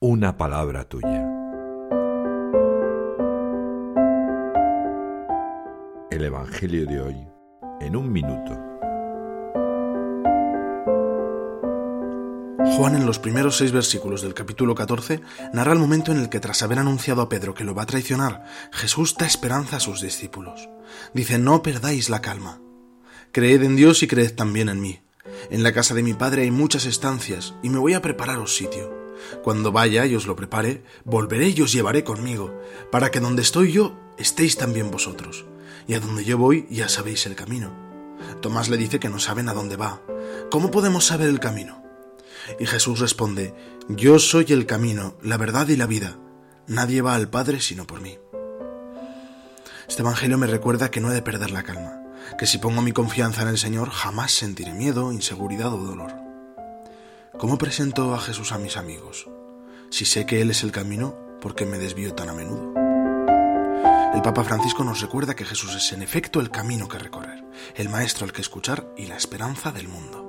una palabra tuya. El Evangelio de hoy en un minuto. Juan en los primeros seis versículos del capítulo 14 narra el momento en el que tras haber anunciado a Pedro que lo va a traicionar, Jesús da esperanza a sus discípulos. Dice, no perdáis la calma. Creed en Dios y creed también en mí. En la casa de mi padre hay muchas estancias y me voy a prepararos sitio. Cuando vaya y os lo prepare, volveré y os llevaré conmigo, para que donde estoy yo estéis también vosotros. Y a donde yo voy ya sabéis el camino. Tomás le dice que no saben a dónde va. ¿Cómo podemos saber el camino? Y Jesús responde, Yo soy el camino, la verdad y la vida. Nadie va al Padre sino por mí. Este Evangelio me recuerda que no he de perder la calma, que si pongo mi confianza en el Señor jamás sentiré miedo, inseguridad o dolor. ¿Cómo presento a Jesús a mis amigos? Si sé que Él es el camino, ¿por qué me desvío tan a menudo? El Papa Francisco nos recuerda que Jesús es en efecto el camino que recorrer, el Maestro al que escuchar y la esperanza del mundo.